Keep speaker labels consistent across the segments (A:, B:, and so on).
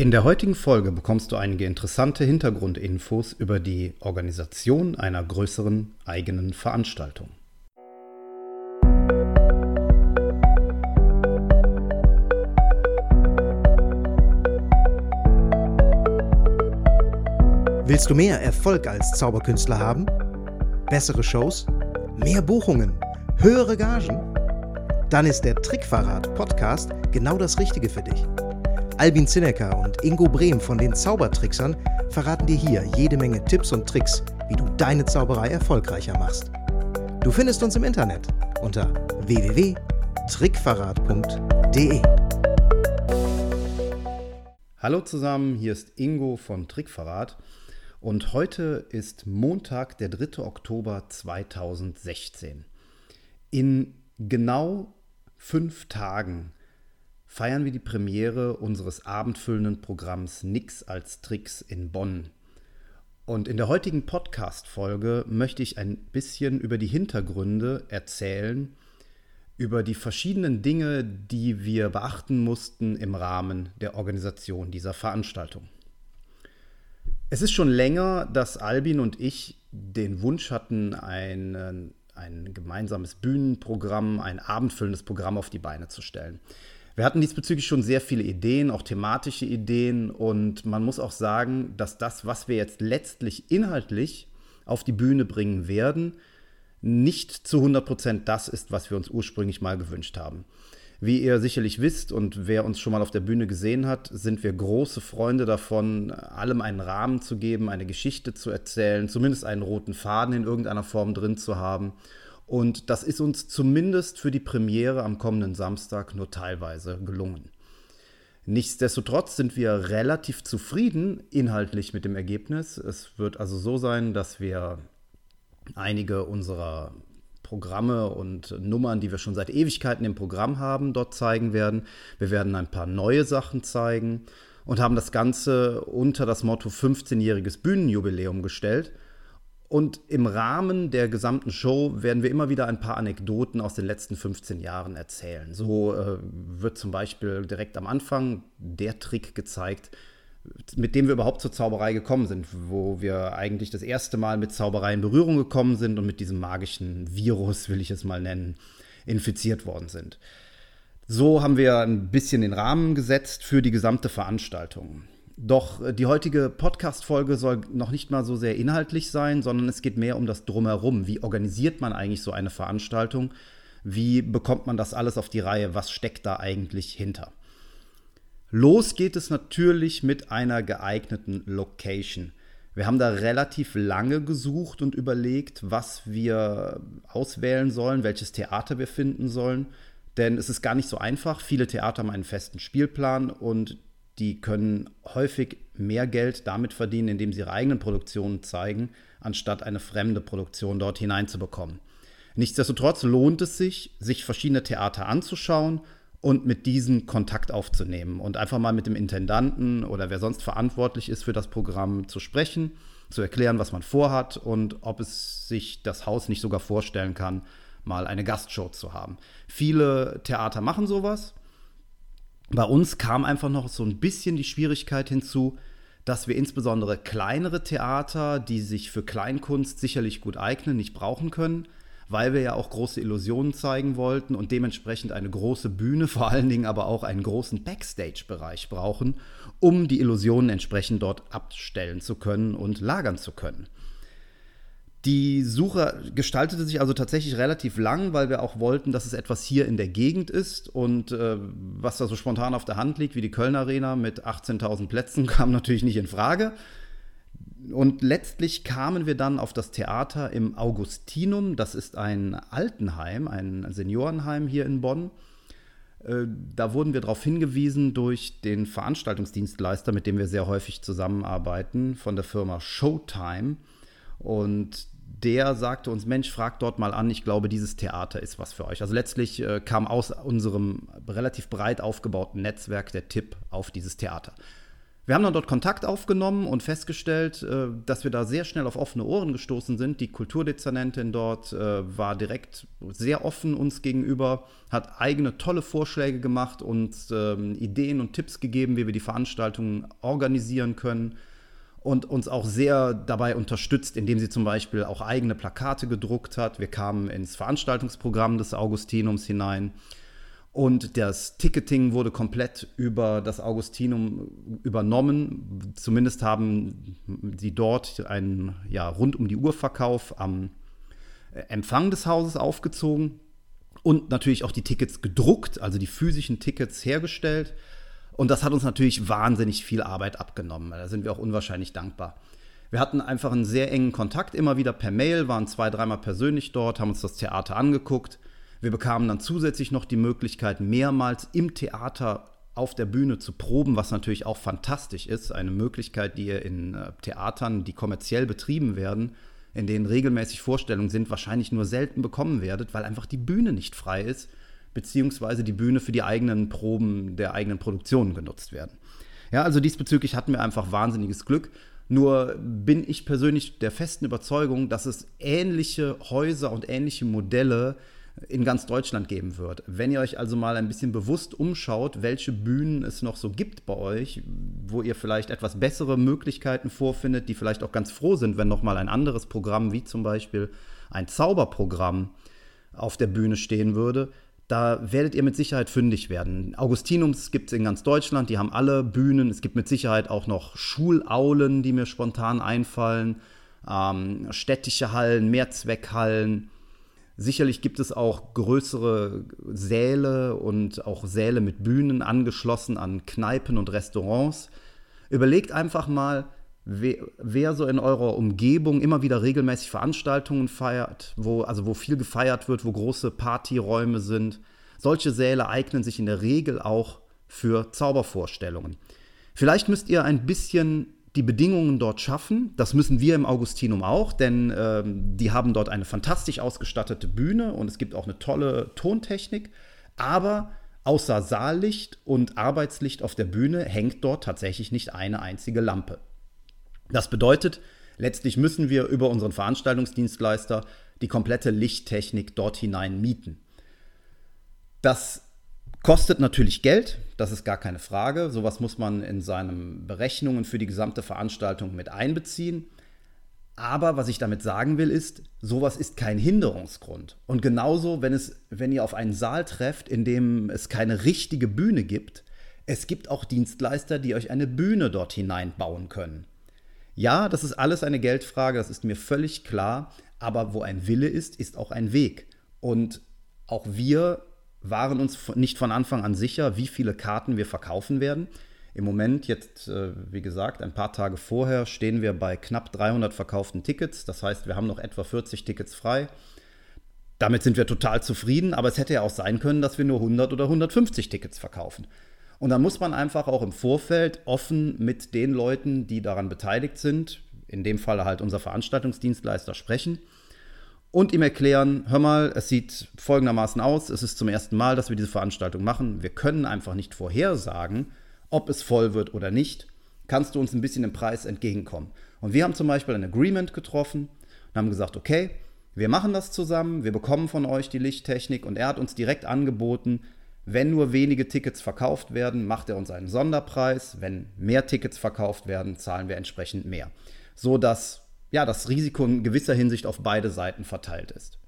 A: In der heutigen Folge bekommst du einige interessante Hintergrundinfos über die Organisation einer größeren eigenen Veranstaltung.
B: Willst du mehr Erfolg als Zauberkünstler haben? Bessere Shows? Mehr Buchungen? Höhere Gagen? Dann ist der Trickverrat Podcast genau das Richtige für dich. Albin Zinecker und Ingo Brehm von den Zaubertricksern verraten dir hier jede Menge Tipps und Tricks, wie du deine Zauberei erfolgreicher machst. Du findest uns im Internet unter www.trickverrat.de.
A: Hallo zusammen, hier ist Ingo von Trickverrat und heute ist Montag, der 3. Oktober 2016. In genau fünf Tagen feiern wir die Premiere unseres abendfüllenden Programms Nix als Tricks in Bonn. Und in der heutigen Podcast-Folge möchte ich ein bisschen über die Hintergründe erzählen, über die verschiedenen Dinge, die wir beachten mussten im Rahmen der Organisation dieser Veranstaltung. Es ist schon länger, dass Albin und ich den Wunsch hatten, ein, ein gemeinsames Bühnenprogramm, ein abendfüllendes Programm auf die Beine zu stellen. Wir hatten diesbezüglich schon sehr viele Ideen, auch thematische Ideen. Und man muss auch sagen, dass das, was wir jetzt letztlich inhaltlich auf die Bühne bringen werden, nicht zu 100 Prozent das ist, was wir uns ursprünglich mal gewünscht haben. Wie ihr sicherlich wisst und wer uns schon mal auf der Bühne gesehen hat, sind wir große Freunde davon, allem einen Rahmen zu geben, eine Geschichte zu erzählen, zumindest einen roten Faden in irgendeiner Form drin zu haben und das ist uns zumindest für die Premiere am kommenden Samstag nur teilweise gelungen. Nichtsdestotrotz sind wir relativ zufrieden inhaltlich mit dem Ergebnis. Es wird also so sein, dass wir einige unserer Programme und Nummern, die wir schon seit Ewigkeiten im Programm haben, dort zeigen werden. Wir werden ein paar neue Sachen zeigen und haben das Ganze unter das Motto 15-jähriges Bühnenjubiläum gestellt. Und im Rahmen der gesamten Show werden wir immer wieder ein paar Anekdoten aus den letzten 15 Jahren erzählen. So äh, wird zum Beispiel direkt am Anfang der Trick gezeigt, mit dem wir überhaupt zur Zauberei gekommen sind, wo wir eigentlich das erste Mal mit Zauberei in Berührung gekommen sind und mit diesem magischen Virus, will ich es mal nennen, infiziert worden sind. So haben wir ein bisschen den Rahmen gesetzt für die gesamte Veranstaltung. Doch äh, die heutige Podcast-Folge soll noch nicht mal so sehr inhaltlich sein, sondern es geht mehr um das Drumherum. Wie organisiert man eigentlich so eine Veranstaltung? Wie bekommt man das alles auf die Reihe? Was steckt da eigentlich hinter? Los geht es natürlich mit einer geeigneten Location. Wir haben da relativ lange gesucht und überlegt, was wir auswählen sollen, welches Theater wir finden sollen. Denn es ist gar nicht so einfach. Viele Theater haben einen festen Spielplan und die können häufig mehr Geld damit verdienen, indem sie ihre eigenen Produktionen zeigen, anstatt eine fremde Produktion dort hineinzubekommen. Nichtsdestotrotz lohnt es sich, sich verschiedene Theater anzuschauen und mit diesen Kontakt aufzunehmen und einfach mal mit dem Intendanten oder wer sonst verantwortlich ist für das Programm zu sprechen, zu erklären, was man vorhat und ob es sich das Haus nicht sogar vorstellen kann, mal eine Gastshow zu haben. Viele Theater machen sowas bei uns kam einfach noch so ein bisschen die Schwierigkeit hinzu, dass wir insbesondere kleinere Theater, die sich für Kleinkunst sicherlich gut eignen, nicht brauchen können, weil wir ja auch große Illusionen zeigen wollten und dementsprechend eine große Bühne, vor allen Dingen aber auch einen großen Backstage-Bereich brauchen, um die Illusionen entsprechend dort abstellen zu können und lagern zu können. Die Suche gestaltete sich also tatsächlich relativ lang, weil wir auch wollten, dass es etwas hier in der Gegend ist. Und äh, was da so spontan auf der Hand liegt, wie die Köln Arena mit 18.000 Plätzen, kam natürlich nicht in Frage. Und letztlich kamen wir dann auf das Theater im Augustinum. Das ist ein Altenheim, ein Seniorenheim hier in Bonn. Äh, da wurden wir darauf hingewiesen durch den Veranstaltungsdienstleister, mit dem wir sehr häufig zusammenarbeiten, von der Firma Showtime. Und der sagte uns, Mensch, fragt dort mal an, ich glaube, dieses Theater ist was für euch. Also letztlich äh, kam aus unserem relativ breit aufgebauten Netzwerk der Tipp auf dieses Theater. Wir haben dann dort Kontakt aufgenommen und festgestellt, äh, dass wir da sehr schnell auf offene Ohren gestoßen sind. Die Kulturdezernentin dort äh, war direkt sehr offen uns gegenüber, hat eigene tolle Vorschläge gemacht, uns ähm, Ideen und Tipps gegeben, wie wir die Veranstaltungen organisieren können und uns auch sehr dabei unterstützt, indem sie zum Beispiel auch eigene Plakate gedruckt hat. Wir kamen ins Veranstaltungsprogramm des Augustinums hinein. Und das Ticketing wurde komplett über das Augustinum übernommen. Zumindest haben sie dort einen ja, rund um die Uhr Verkauf am Empfang des Hauses aufgezogen und natürlich auch die Tickets gedruckt, also die physischen Tickets hergestellt. Und das hat uns natürlich wahnsinnig viel Arbeit abgenommen. Da sind wir auch unwahrscheinlich dankbar. Wir hatten einfach einen sehr engen Kontakt, immer wieder per Mail, waren zwei, dreimal persönlich dort, haben uns das Theater angeguckt wir bekamen dann zusätzlich noch die Möglichkeit, mehrmals im Theater auf der Bühne zu proben, was natürlich auch fantastisch ist. Eine Möglichkeit, die ihr in äh, Theatern, die kommerziell betrieben werden, in denen regelmäßig Vorstellungen sind, wahrscheinlich nur selten bekommen werdet, weil einfach die Bühne nicht frei ist, beziehungsweise die Bühne für die eigenen Proben der eigenen Produktionen genutzt werden. Ja, also diesbezüglich hatten wir einfach wahnsinniges Glück. Nur bin ich persönlich der festen Überzeugung, dass es ähnliche Häuser und ähnliche Modelle in ganz Deutschland geben wird. Wenn ihr euch also mal ein bisschen bewusst umschaut, welche Bühnen es noch so gibt bei euch, wo ihr vielleicht etwas bessere Möglichkeiten vorfindet, die vielleicht auch ganz froh sind, wenn noch mal ein anderes Programm wie zum Beispiel ein Zauberprogramm auf der Bühne stehen würde, da werdet ihr mit Sicherheit fündig werden. Augustinums gibt es in ganz Deutschland, die haben alle Bühnen. Es gibt mit Sicherheit auch noch Schulaulen, die mir spontan einfallen, ähm, städtische Hallen, Mehrzweckhallen Sicherlich gibt es auch größere Säle und auch Säle mit Bühnen angeschlossen an Kneipen und Restaurants. Überlegt einfach mal, wer, so in eurer Umgebung immer wieder regelmäßig Veranstaltungen feiert, wo, also wo viel gefeiert wird, wo große Partyräume sind. Solche Säle eignen sich in der Regel auch für Zaubervorstellungen. Vielleicht müsst ihr ein bisschen die Bedingungen dort schaffen. Das müssen wir im Augustinum auch, denn ähm, die haben dort eine fantastisch ausgestattete Bühne und es gibt auch eine tolle Tontechnik. Aber außer Saallicht und Arbeitslicht auf der Bühne hängt dort tatsächlich nicht eine einzige Lampe. Das bedeutet, letztlich müssen wir über unseren Veranstaltungsdienstleister die komplette Lichttechnik dort hinein mieten. Das Kostet natürlich Geld, das ist gar keine Frage. Sowas muss man in seinen Berechnungen für die gesamte Veranstaltung mit einbeziehen. Aber was ich damit sagen will, ist, sowas ist kein Hinderungsgrund. Und genauso, wenn, es, wenn ihr auf einen Saal trefft, in dem es keine richtige Bühne gibt, es gibt auch Dienstleister, die euch eine Bühne dort hineinbauen können. Ja, das ist alles eine Geldfrage, das ist mir völlig klar. Aber wo ein Wille ist, ist auch ein Weg. Und auch wir waren uns nicht von Anfang an sicher, wie viele Karten wir verkaufen werden. Im Moment, jetzt, äh, wie gesagt, ein paar Tage vorher, stehen wir bei knapp 300 verkauften Tickets. Das heißt, wir haben noch etwa 40 Tickets frei. Damit sind wir total zufrieden, aber es hätte ja auch sein können, dass wir nur 100 oder 150 Tickets verkaufen. Und da muss man einfach auch im Vorfeld offen mit den Leuten, die daran beteiligt sind, in dem Fall halt unser Veranstaltungsdienstleister, sprechen und ihm erklären, hör mal, es sieht folgendermaßen aus, es ist zum ersten Mal, dass wir diese Veranstaltung machen. Wir können einfach nicht vorhersagen, ob es voll wird oder nicht. Kannst du uns ein bisschen im Preis entgegenkommen? Und wir haben zum Beispiel ein Agreement getroffen und haben gesagt, okay, wir machen das zusammen, wir bekommen von euch die Lichttechnik und er hat uns direkt angeboten, wenn nur wenige Tickets verkauft werden, macht er uns einen Sonderpreis. Wenn mehr Tickets verkauft werden, zahlen wir entsprechend mehr. So dass ja, das Risiko in gewisser Hinsicht auf beide Seiten verteilt ist.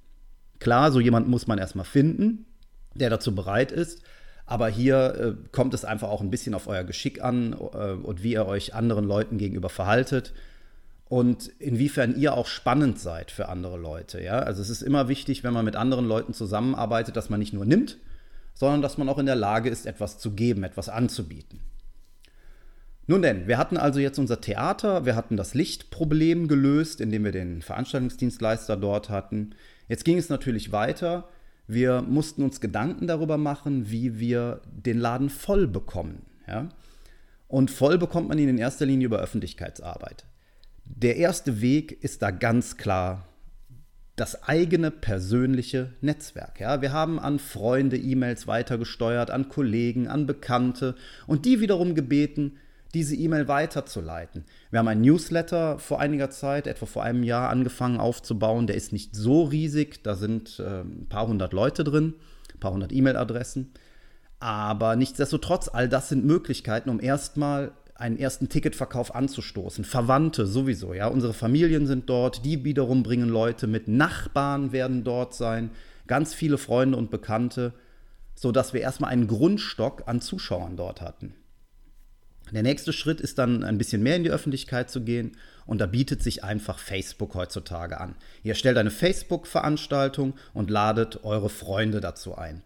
A: Klar, so jemand muss man erstmal finden, der dazu bereit ist. Aber hier äh, kommt es einfach auch ein bisschen auf euer Geschick an äh, und wie ihr euch anderen Leuten gegenüber verhaltet und inwiefern ihr auch spannend seid für andere Leute. Ja? Also es ist immer wichtig, wenn man mit anderen Leuten zusammenarbeitet, dass man nicht nur nimmt, sondern dass man auch in der Lage ist, etwas zu geben, etwas anzubieten. Nun denn, wir hatten also jetzt unser Theater, wir hatten das Lichtproblem gelöst, indem wir den Veranstaltungsdienstleister dort hatten. Jetzt ging es natürlich weiter. Wir mussten uns Gedanken darüber machen, wie wir den Laden voll bekommen. Ja? Und voll bekommt man ihn in erster Linie über Öffentlichkeitsarbeit. Der erste Weg ist da ganz klar das eigene persönliche Netzwerk. Ja, wir haben an Freunde E-Mails weitergesteuert, an Kollegen, an Bekannte und die wiederum gebeten, diese E-Mail weiterzuleiten. Wir haben einen Newsletter vor einiger Zeit, etwa vor einem Jahr, angefangen aufzubauen. Der ist nicht so riesig, da sind äh, ein paar hundert Leute drin, ein paar hundert E-Mail-Adressen. Aber nichtsdestotrotz, all das sind Möglichkeiten, um erstmal einen ersten Ticketverkauf anzustoßen. Verwandte sowieso, ja. Unsere Familien sind dort, die wiederum bringen Leute mit, Nachbarn werden dort sein, ganz viele Freunde und Bekannte, sodass wir erstmal einen Grundstock an Zuschauern dort hatten. Der nächste Schritt ist dann ein bisschen mehr in die Öffentlichkeit zu gehen und da bietet sich einfach Facebook heutzutage an. Ihr stellt eine Facebook-Veranstaltung und ladet eure Freunde dazu ein.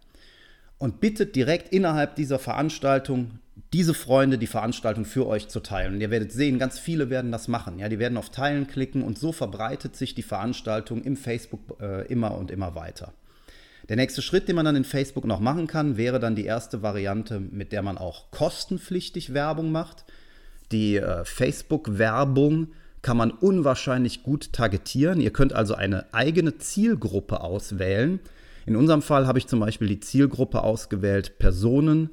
A: Und bittet direkt innerhalb dieser Veranstaltung diese Freunde die Veranstaltung für euch zu teilen. Und ihr werdet sehen, ganz viele werden das machen. Ja, die werden auf Teilen klicken und so verbreitet sich die Veranstaltung im Facebook äh, immer und immer weiter. Der nächste Schritt, den man dann in Facebook noch machen kann, wäre dann die erste Variante, mit der man auch kostenpflichtig Werbung macht. Die äh, Facebook-Werbung kann man unwahrscheinlich gut targetieren. Ihr könnt also eine eigene Zielgruppe auswählen. In unserem Fall habe ich zum Beispiel die Zielgruppe ausgewählt Personen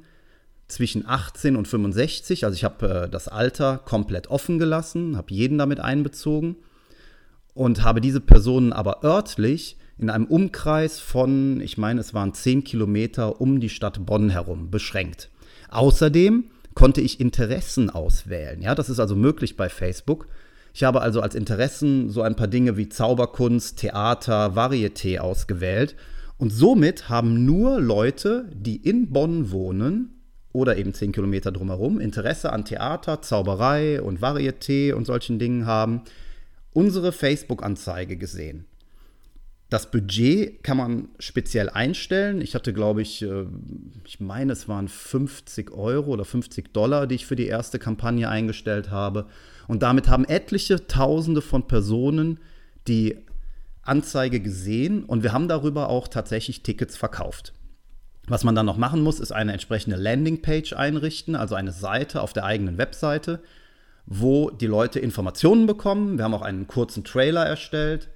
A: zwischen 18 und 65. Also ich habe äh, das Alter komplett offen gelassen, habe jeden damit einbezogen und habe diese Personen aber örtlich in einem Umkreis von, ich meine, es waren 10 Kilometer um die Stadt Bonn herum beschränkt. Außerdem konnte ich Interessen auswählen. Ja, das ist also möglich bei Facebook. Ich habe also als Interessen so ein paar Dinge wie Zauberkunst, Theater, Varieté ausgewählt. Und somit haben nur Leute, die in Bonn wohnen oder eben 10 Kilometer drumherum, Interesse an Theater, Zauberei und Varieté und solchen Dingen haben, unsere Facebook-Anzeige gesehen. Das Budget kann man speziell einstellen. Ich hatte, glaube ich, äh, ich meine, es waren 50 Euro oder 50 Dollar, die ich für die erste Kampagne eingestellt habe. Und damit haben etliche Tausende von Personen die Anzeige gesehen und wir haben darüber auch tatsächlich Tickets verkauft. Was man dann noch machen muss, ist eine entsprechende Landingpage einrichten, also eine Seite auf der eigenen Webseite, wo die Leute Informationen bekommen. Wir haben auch einen kurzen Trailer erstellt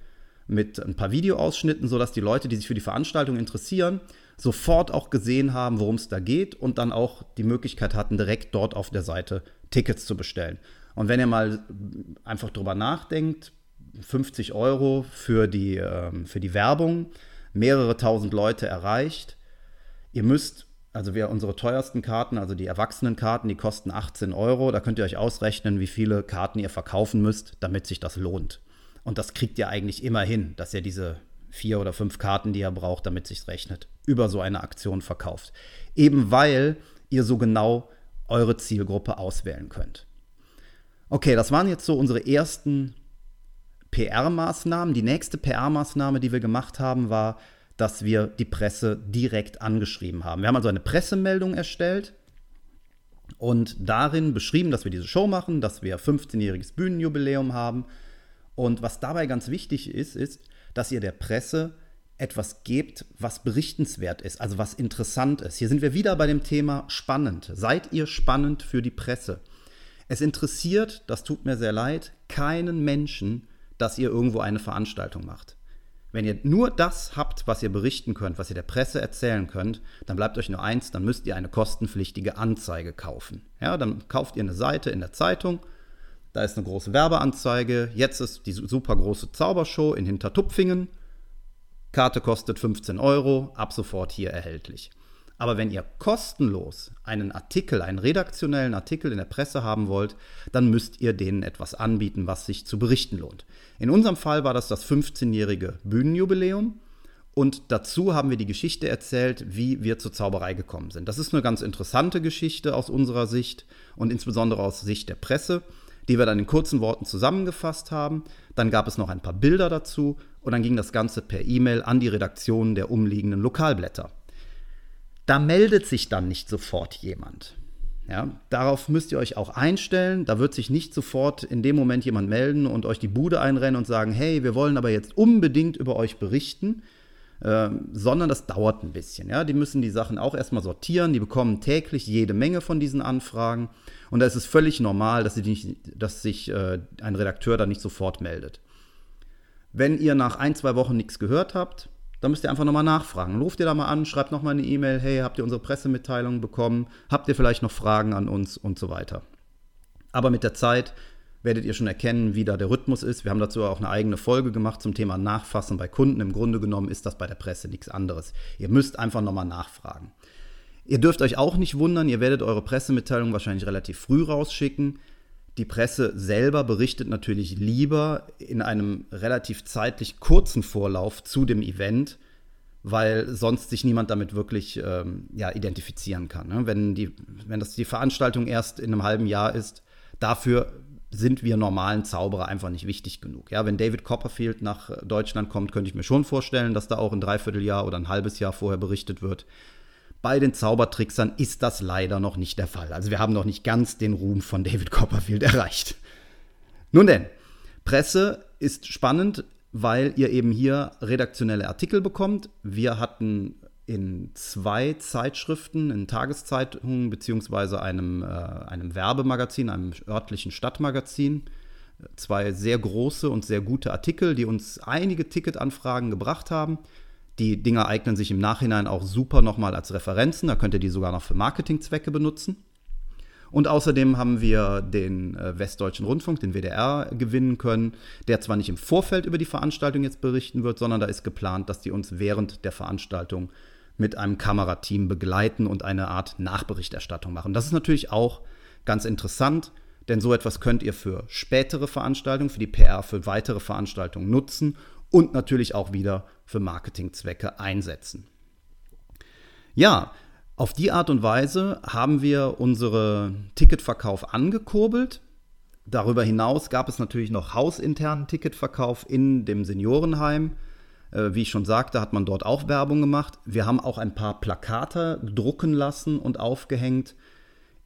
A: mit ein paar Videoausschnitten, sodass die Leute, die sich für die Veranstaltung interessieren, sofort auch gesehen haben, worum es da geht und dann auch die Möglichkeit hatten, direkt dort auf der Seite Tickets zu bestellen. Und wenn ihr mal einfach drüber nachdenkt, 50 Euro für die, ähm, für die Werbung, mehrere tausend Leute erreicht. Ihr müsst, also wir unsere teuersten Karten, also die Erwachsenenkarten, die kosten 18 Euro. Da könnt ihr euch ausrechnen, wie viele Karten ihr verkaufen müsst, damit sich das lohnt. Und das kriegt ihr eigentlich immer hin, dass ihr diese vier oder fünf Karten, die ihr braucht, damit sich rechnet, über so eine Aktion verkauft. Eben weil ihr so genau eure Zielgruppe auswählen könnt. Okay, das waren jetzt so unsere ersten PR-Maßnahmen. Die nächste PR-Maßnahme, die wir gemacht haben, war, dass wir die Presse direkt angeschrieben haben. Wir haben also eine Pressemeldung erstellt und darin beschrieben, dass wir diese Show machen, dass wir 15-jähriges Bühnenjubiläum haben und was dabei ganz wichtig ist, ist, dass ihr der Presse etwas gebt, was berichtenswert ist, also was interessant ist. Hier sind wir wieder bei dem Thema spannend. Seid ihr spannend für die Presse? Es interessiert, das tut mir sehr leid, keinen Menschen, dass ihr irgendwo eine Veranstaltung macht. Wenn ihr nur das habt, was ihr berichten könnt, was ihr der Presse erzählen könnt, dann bleibt euch nur eins, dann müsst ihr eine kostenpflichtige Anzeige kaufen. Ja, dann kauft ihr eine Seite in der Zeitung, da ist eine große Werbeanzeige. Jetzt ist die super große Zaubershow in Hintertupfingen. Karte kostet 15 Euro, ab sofort hier erhältlich. Aber wenn ihr kostenlos einen Artikel, einen redaktionellen Artikel in der Presse haben wollt, dann müsst ihr denen etwas anbieten, was sich zu berichten lohnt. In unserem Fall war das das 15-jährige Bühnenjubiläum. Und dazu haben wir die Geschichte erzählt, wie wir zur Zauberei gekommen sind. Das ist eine ganz interessante Geschichte aus unserer Sicht und insbesondere aus Sicht der Presse die wir dann in kurzen Worten zusammengefasst haben. Dann gab es noch ein paar Bilder dazu und dann ging das Ganze per E-Mail an die Redaktionen der umliegenden Lokalblätter. Da meldet sich dann nicht sofort jemand. Ja, darauf müsst ihr euch auch einstellen. Da wird sich nicht sofort in dem Moment jemand melden und euch die Bude einrennen und sagen, hey, wir wollen aber jetzt unbedingt über euch berichten, äh, sondern das dauert ein bisschen. Ja? Die müssen die Sachen auch erstmal sortieren. Die bekommen täglich jede Menge von diesen Anfragen. Und da ist es völlig normal, dass, nicht, dass sich äh, ein Redakteur da nicht sofort meldet. Wenn ihr nach ein, zwei Wochen nichts gehört habt, dann müsst ihr einfach nochmal nachfragen. Ruft ihr da mal an, schreibt nochmal eine E-Mail, hey, habt ihr unsere Pressemitteilung bekommen? Habt ihr vielleicht noch Fragen an uns und so weiter? Aber mit der Zeit werdet ihr schon erkennen, wie da der Rhythmus ist. Wir haben dazu auch eine eigene Folge gemacht zum Thema Nachfassen bei Kunden. Im Grunde genommen ist das bei der Presse nichts anderes. Ihr müsst einfach nochmal nachfragen. Ihr dürft euch auch nicht wundern, ihr werdet eure Pressemitteilung wahrscheinlich relativ früh rausschicken. Die Presse selber berichtet natürlich lieber in einem relativ zeitlich kurzen Vorlauf zu dem Event, weil sonst sich niemand damit wirklich ähm, ja, identifizieren kann. Ne? Wenn, die, wenn das die Veranstaltung erst in einem halben Jahr ist, dafür sind wir normalen Zauberer einfach nicht wichtig genug. Ja, wenn David Copperfield nach Deutschland kommt, könnte ich mir schon vorstellen, dass da auch ein Dreivierteljahr oder ein halbes Jahr vorher berichtet wird. Bei den Zaubertricksern ist das leider noch nicht der Fall. Also wir haben noch nicht ganz den Ruhm von David Copperfield erreicht. Nun denn, Presse ist spannend, weil ihr eben hier redaktionelle Artikel bekommt. Wir hatten in zwei Zeitschriften, in Tageszeitungen beziehungsweise einem, äh, einem Werbemagazin, einem örtlichen Stadtmagazin, zwei sehr große und sehr gute Artikel, die uns einige Ticketanfragen gebracht haben. Die Dinger eignen sich im Nachhinein auch super nochmal als Referenzen, da könnt ihr die sogar noch für Marketingzwecke benutzen. Und außerdem haben wir den äh, Westdeutschen Rundfunk, den WDR, gewinnen können, der zwar nicht im Vorfeld über die Veranstaltung jetzt berichten wird, sondern da ist geplant, dass die uns während der Veranstaltung mit einem Kamerateam begleiten und eine Art Nachberichterstattung machen. Das ist natürlich auch ganz interessant, denn so etwas könnt ihr für spätere Veranstaltungen, für die PR, für weitere Veranstaltungen nutzen und natürlich auch wieder für Marketingzwecke einsetzen. Ja, auf die Art und Weise haben wir unsere Ticketverkauf angekurbelt. Darüber hinaus gab es natürlich noch hausinternen Ticketverkauf in dem Seniorenheim. Äh, wie ich schon sagte, hat man dort auch Werbung gemacht. Wir haben auch ein paar Plakate drucken lassen und aufgehängt.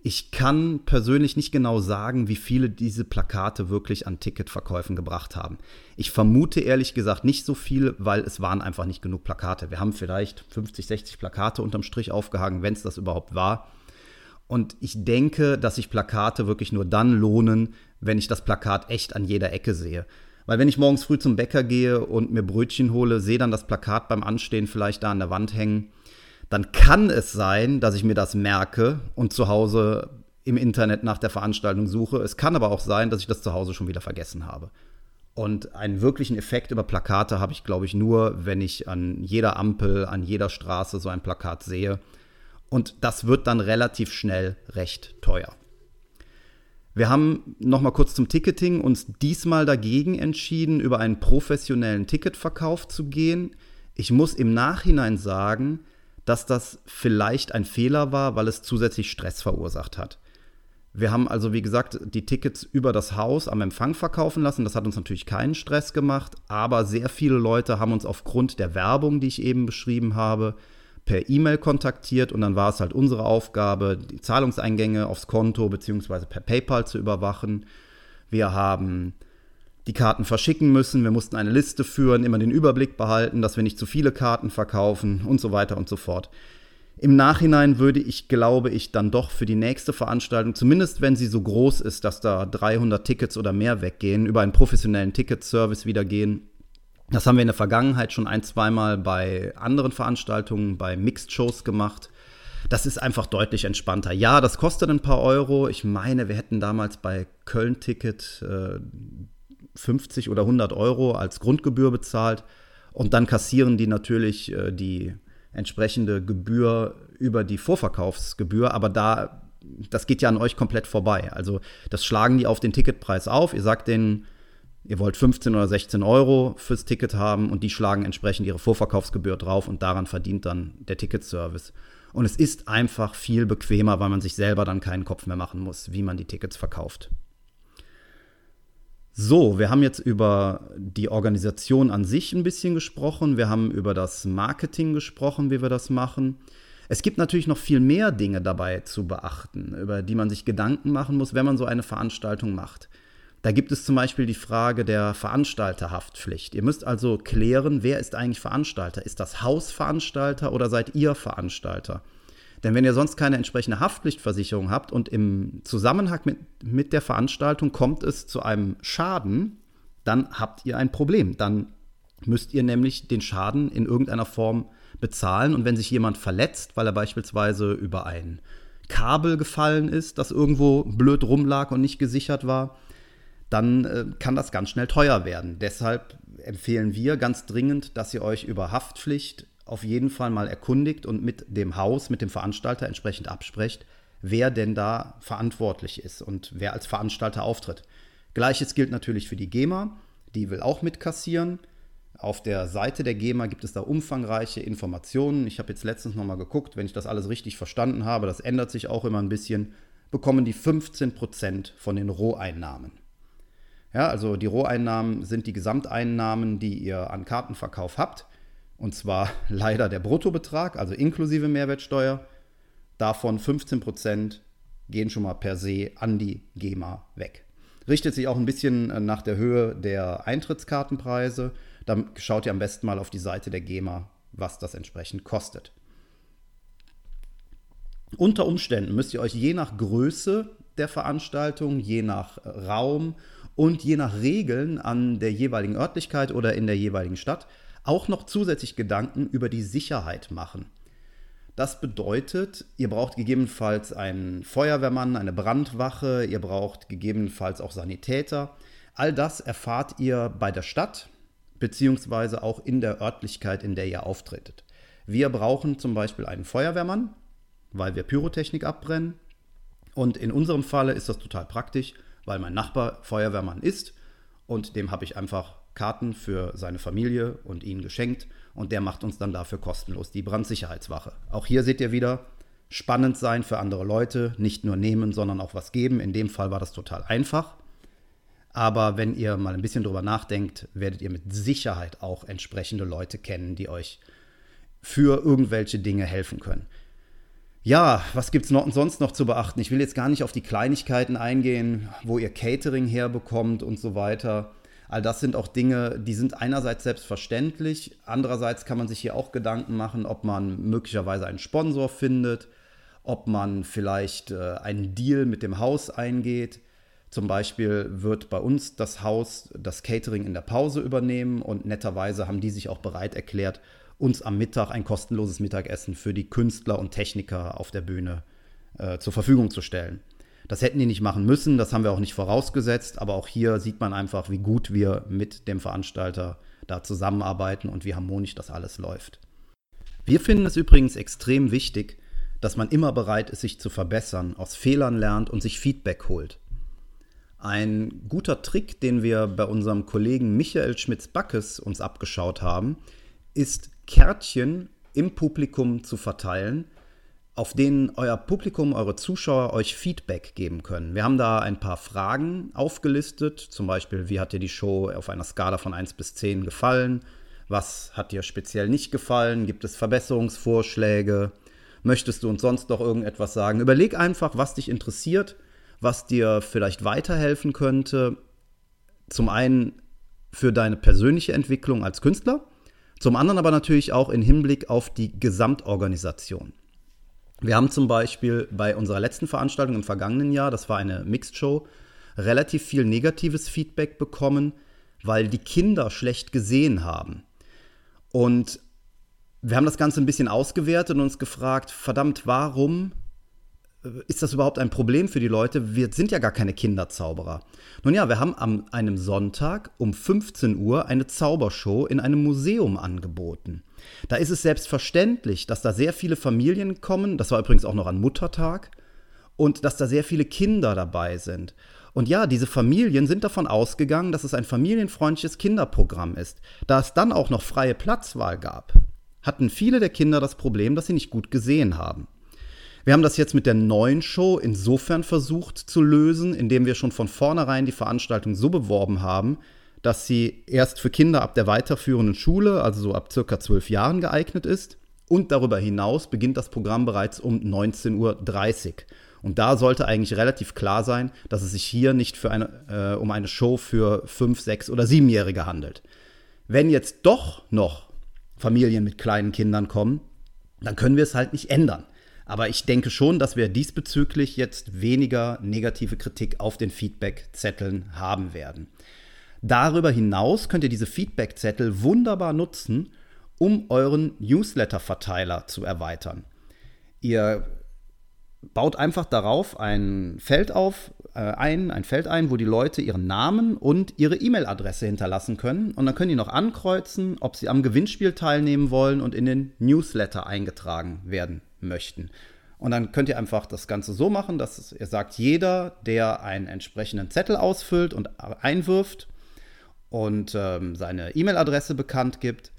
A: Ich kann persönlich nicht genau sagen, wie viele diese Plakate wirklich an Ticketverkäufen gebracht haben. Ich vermute ehrlich gesagt nicht so viel, weil es waren einfach nicht genug Plakate. Wir haben vielleicht 50, 60 Plakate unterm Strich aufgehangen, wenn es das überhaupt war. Und ich denke, dass sich Plakate wirklich nur dann lohnen, wenn ich das Plakat echt an jeder Ecke sehe. Weil wenn ich morgens früh zum Bäcker gehe und mir Brötchen hole, sehe dann das Plakat beim Anstehen vielleicht da an der Wand hängen, dann kann es sein, dass ich mir das merke und zu Hause im Internet nach der Veranstaltung suche. Es kann aber auch sein, dass ich das zu Hause schon wieder vergessen habe. Und einen wirklichen Effekt über Plakate habe ich, glaube ich, nur, wenn ich an jeder Ampel, an jeder Straße so ein Plakat sehe. Und das wird dann relativ schnell recht teuer. Wir haben noch mal kurz zum Ticketing uns diesmal dagegen entschieden, über einen professionellen Ticketverkauf zu gehen. Ich muss im Nachhinein sagen, dass das vielleicht ein Fehler war, weil es zusätzlich Stress verursacht hat. Wir haben also, wie gesagt, die Tickets über das Haus am Empfang verkaufen lassen. Das hat uns natürlich keinen Stress gemacht, aber sehr viele Leute haben uns aufgrund der Werbung, die ich eben beschrieben habe, per E-Mail kontaktiert und dann war es halt unsere Aufgabe, die Zahlungseingänge aufs Konto bzw. per PayPal zu überwachen. Wir haben die Karten verschicken müssen, wir mussten eine Liste führen, immer den Überblick behalten, dass wir nicht zu viele Karten verkaufen und so weiter und so fort. Im Nachhinein würde ich, glaube ich, dann doch für die nächste Veranstaltung, zumindest wenn sie so groß ist, dass da 300 Tickets oder mehr weggehen, über einen professionellen Ticketservice wieder gehen, das haben wir in der Vergangenheit schon ein, zweimal bei anderen Veranstaltungen, bei Mixed-Shows gemacht. Das ist einfach deutlich entspannter. Ja, das kostet ein paar Euro. Ich meine, wir hätten damals bei Köln-Ticket äh, 50 oder 100 Euro als Grundgebühr bezahlt. Und dann kassieren die natürlich äh, die entsprechende Gebühr über die Vorverkaufsgebühr. Aber da, das geht ja an euch komplett vorbei. Also das schlagen die auf den Ticketpreis auf. Ihr sagt denen, Ihr wollt 15 oder 16 Euro fürs Ticket haben und die schlagen entsprechend ihre Vorverkaufsgebühr drauf und daran verdient dann der Ticketservice. Und es ist einfach viel bequemer, weil man sich selber dann keinen Kopf mehr machen muss, wie man die Tickets verkauft. So, wir haben jetzt über die Organisation an sich ein bisschen gesprochen. Wir haben über das Marketing gesprochen, wie wir das machen. Es gibt natürlich noch viel mehr Dinge dabei zu beachten, über die man sich Gedanken machen muss, wenn man so eine Veranstaltung macht. Da gibt es zum Beispiel die Frage der Veranstalterhaftpflicht. Ihr müsst also klären, wer ist eigentlich Veranstalter? Ist das Haus Veranstalter oder seid ihr Veranstalter? Denn wenn ihr sonst keine entsprechende Haftpflichtversicherung habt und im Zusammenhang mit, mit der Veranstaltung kommt es zu einem Schaden, dann habt ihr ein Problem. Dann müsst ihr nämlich den Schaden in irgendeiner Form bezahlen. Und wenn sich jemand verletzt, weil er beispielsweise über ein Kabel gefallen ist, das irgendwo blöd rumlag und nicht gesichert war, dann äh, kann das ganz schnell teuer werden. Deshalb empfehlen wir ganz dringend, dass ihr euch über Haftpflicht auf jeden Fall mal erkundigt und mit dem Haus, mit dem Veranstalter entsprechend absprecht, wer denn da verantwortlich ist und wer als Veranstalter auftritt. Gleiches gilt natürlich für die GEMA, die will auch mitkassieren. Auf der Seite der GEMA gibt es da umfangreiche Informationen. Ich habe jetzt letztens nochmal geguckt, wenn ich das alles richtig verstanden habe, das ändert sich auch immer ein bisschen, bekommen die 15% von den Roheinnahmen. Ja, also die Roheinnahmen sind die Gesamteinnahmen, die ihr an Kartenverkauf habt. Und zwar leider der Bruttobetrag, also inklusive Mehrwertsteuer. Davon 15% gehen schon mal per se an die GEMA weg. Richtet sich auch ein bisschen äh, nach der Höhe der Eintrittskartenpreise. Dann schaut ihr am besten mal auf die Seite der GEMA, was das entsprechend kostet. Unter Umständen müsst ihr euch je nach Größe der Veranstaltung, je nach Raum und je nach Regeln an der jeweiligen Örtlichkeit oder in der jeweiligen Stadt auch noch zusätzlich Gedanken über die Sicherheit machen. Das bedeutet, ihr braucht gegebenenfalls einen Feuerwehrmann, eine Brandwache, ihr braucht gegebenenfalls auch Sanitäter. All das erfahrt ihr bei der Stadt beziehungsweise auch in der Örtlichkeit, in der ihr auftretet. Wir brauchen zum Beispiel einen Feuerwehrmann, weil wir Pyrotechnik abbrennen. Und in unserem Falle ist das total praktisch, weil mein Nachbar Feuerwehrmann ist und dem habe ich einfach Karten für seine Familie und ihn geschenkt und der macht uns dann dafür kostenlos die Brandsicherheitswache. Auch hier seht ihr wieder, spannend sein für andere Leute, nicht nur nehmen, sondern auch was geben. In dem Fall war das total einfach. Aber wenn ihr mal ein bisschen drüber nachdenkt, werdet ihr mit Sicherheit auch entsprechende Leute kennen, die euch für irgendwelche Dinge helfen können. Ja, was gibt es noch, sonst noch zu beachten? Ich will jetzt gar nicht auf die Kleinigkeiten eingehen, wo ihr Catering herbekommt und so weiter. All das sind auch Dinge, die sind einerseits selbstverständlich, andererseits kann man sich hier auch Gedanken machen, ob man möglicherweise einen Sponsor findet, ob man vielleicht äh, einen Deal mit dem Haus eingeht. Zum Beispiel wird bei uns das Haus das Catering in der Pause übernehmen und netterweise haben die sich auch bereit erklärt, uns am Mittag ein kostenloses Mittagessen für die Künstler und Techniker auf der Bühne äh, zur Verfügung zu stellen. Das hätten die nicht machen müssen, das haben wir auch nicht vorausgesetzt, aber auch hier sieht man einfach, wie gut wir mit dem Veranstalter da zusammenarbeiten und wie harmonisch das alles läuft. Wir finden es übrigens extrem wichtig, dass man immer bereit ist, sich zu verbessern, aus Fehlern lernt und sich Feedback holt. Ein guter Trick, den wir bei unserem Kollegen Michael Schmitz-Backes uns abgeschaut haben, ist Kärtchen im Publikum zu verteilen, auf denen euer Publikum, eure Zuschauer euch Feedback geben können. Wir haben da ein paar Fragen aufgelistet, zum Beispiel, wie hat dir die Show auf einer Skala von 1 bis 10 gefallen? Was hat dir speziell nicht gefallen? Gibt es Verbesserungsvorschläge? Möchtest du uns sonst noch irgendetwas sagen? Überleg einfach, was dich interessiert, was dir vielleicht weiterhelfen könnte. Zum einen für deine persönliche Entwicklung als Künstler, zum anderen aber natürlich auch im Hinblick auf die Gesamtorganisation. Wir haben zum Beispiel bei unserer letzten Veranstaltung im vergangenen Jahr, das war eine Mixed Show, relativ viel negatives Feedback bekommen, weil die Kinder schlecht gesehen haben. Und wir haben das Ganze ein bisschen ausgewertet und uns gefragt, verdammt, warum ist das überhaupt ein Problem für die Leute? Wir sind ja gar keine Kinderzauberer. Nun ja, wir haben an einem Sonntag um 15 Uhr eine Zaubershow in einem Museum angeboten. Da ist es selbstverständlich, dass da sehr viele Familien kommen, das war übrigens auch noch an Muttertag, und dass da sehr viele Kinder dabei sind. Und ja, diese Familien sind davon ausgegangen, dass es ein familienfreundliches Kinderprogramm ist. Da es dann auch noch freie Platzwahl gab, hatten viele der Kinder das Problem, dass sie nicht gut gesehen haben. Wir haben das jetzt mit der neuen Show insofern versucht zu lösen, indem wir schon von vornherein die Veranstaltung so beworben haben, dass sie erst für Kinder ab der weiterführenden Schule, also so ab circa zwölf Jahren geeignet ist. Und darüber hinaus beginnt das Programm bereits um 19.30 Uhr. Und da sollte eigentlich relativ klar sein, dass es sich hier nicht für eine, äh, um eine Show für fünf, sechs oder siebenjährige handelt. Wenn jetzt doch noch Familien mit kleinen Kindern kommen, dann können wir es halt nicht ändern. Aber ich denke schon, dass wir diesbezüglich jetzt weniger negative Kritik auf den Feedback-Zetteln haben werden. Darüber hinaus könnt ihr diese Feedback-Zettel wunderbar nutzen, um euren Newsletter-Verteiler zu erweitern. Ihr baut einfach darauf ein Feld auf, äh, ein, ein Feld ein, wo die Leute ihren Namen und ihre E-Mail-Adresse hinterlassen können. Und dann können die noch ankreuzen, ob sie am Gewinnspiel teilnehmen wollen und in den Newsletter eingetragen werden möchten. Und dann könnt ihr einfach das Ganze so machen, dass ihr sagt, jeder, der einen entsprechenden Zettel ausfüllt und einwirft und ähm, seine E-Mail-Adresse bekannt gibt,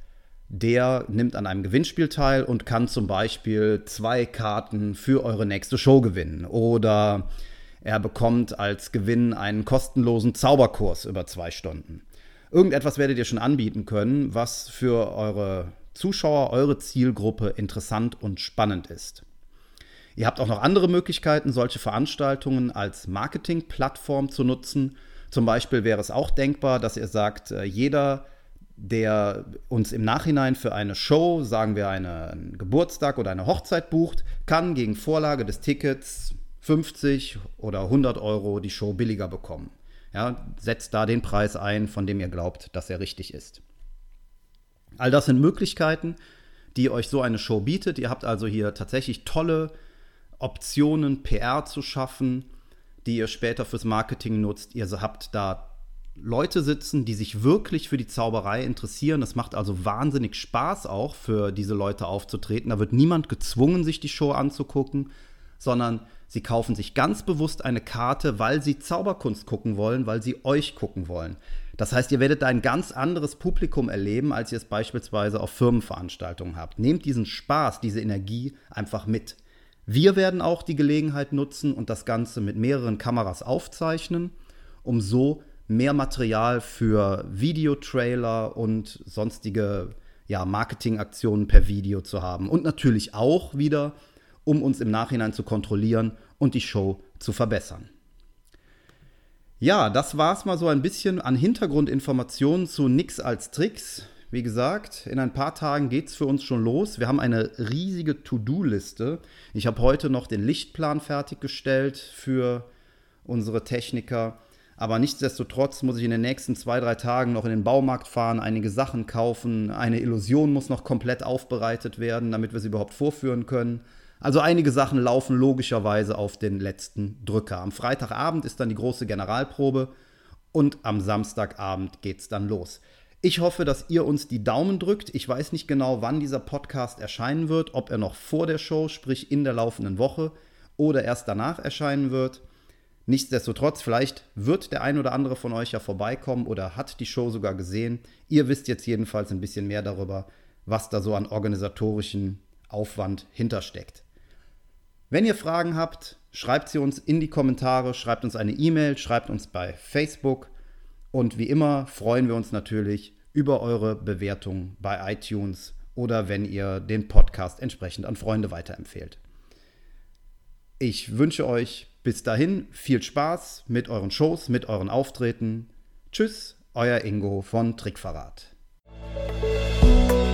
A: der nimmt an einem Gewinnspiel teil und kann zum Beispiel zwei Karten für eure nächste Show gewinnen. Oder er bekommt als Gewinn einen kostenlosen Zauberkurs über zwei Stunden. Irgendetwas werdet ihr schon anbieten können, was für eure Zuschauer, eure Zielgruppe interessant und spannend ist. Ihr habt auch noch andere Möglichkeiten, solche Veranstaltungen als Marketingplattform zu nutzen. Zum Beispiel wäre es auch denkbar, dass ihr sagt, äh, jeder der uns im Nachhinein für eine Show, sagen wir eine, einen Geburtstag oder eine Hochzeit bucht, kann gegen Vorlage des Tickets 50 oder 100 Euro die Show billiger bekommen. Ja, setzt da den Preis ein, von dem ihr glaubt, dass er richtig ist. All das sind Möglichkeiten, die euch so eine Show bietet. Ihr habt also hier tatsächlich tolle Optionen, PR zu schaffen, die ihr später fürs Marketing nutzt. Ihr habt da Leute sitzen, die sich wirklich für die Zauberei interessieren. Es macht also wahnsinnig Spaß auch für diese Leute aufzutreten. Da wird niemand gezwungen, sich die Show anzugucken, sondern sie kaufen sich ganz bewusst eine Karte, weil sie Zauberkunst gucken wollen, weil sie euch gucken wollen. Das heißt, ihr werdet da ein ganz anderes Publikum erleben, als ihr es beispielsweise auf Firmenveranstaltungen habt. Nehmt diesen Spaß, diese Energie einfach mit. Wir werden auch die Gelegenheit nutzen und das Ganze mit mehreren Kameras aufzeichnen, um so mehr Material für Videotrailer und sonstige ja, Marketingaktionen per Video zu haben. Und natürlich auch wieder, um uns im Nachhinein zu kontrollieren und die Show zu verbessern. Ja, das war es mal so ein bisschen an Hintergrundinformationen zu Nix als Tricks. Wie gesagt, in ein paar Tagen geht es für uns schon los. Wir haben eine riesige To-Do-Liste. Ich habe heute noch den Lichtplan fertiggestellt für unsere Techniker. Aber nichtsdestotrotz muss ich in den nächsten zwei, drei Tagen noch in den Baumarkt fahren, einige Sachen kaufen. Eine Illusion muss noch komplett aufbereitet werden, damit wir sie überhaupt vorführen können. Also einige Sachen laufen logischerweise auf den letzten Drücker. Am Freitagabend ist dann die große Generalprobe und am Samstagabend geht es dann los. Ich hoffe, dass ihr uns die Daumen drückt. Ich weiß nicht genau, wann dieser Podcast erscheinen wird, ob er noch vor der Show, sprich in der laufenden Woche, oder erst danach erscheinen wird. Nichtsdestotrotz, vielleicht wird der ein oder andere von euch ja vorbeikommen oder hat die Show sogar gesehen. Ihr wisst jetzt jedenfalls ein bisschen mehr darüber, was da so an organisatorischen Aufwand hintersteckt. Wenn ihr Fragen habt, schreibt sie uns in die Kommentare, schreibt uns eine E-Mail, schreibt uns bei Facebook und wie immer freuen wir uns natürlich über eure Bewertung bei iTunes oder wenn ihr den Podcast entsprechend an Freunde weiterempfehlt. Ich wünsche euch bis dahin viel Spaß mit euren Shows, mit euren Auftreten. Tschüss, euer Ingo von Trickverrat.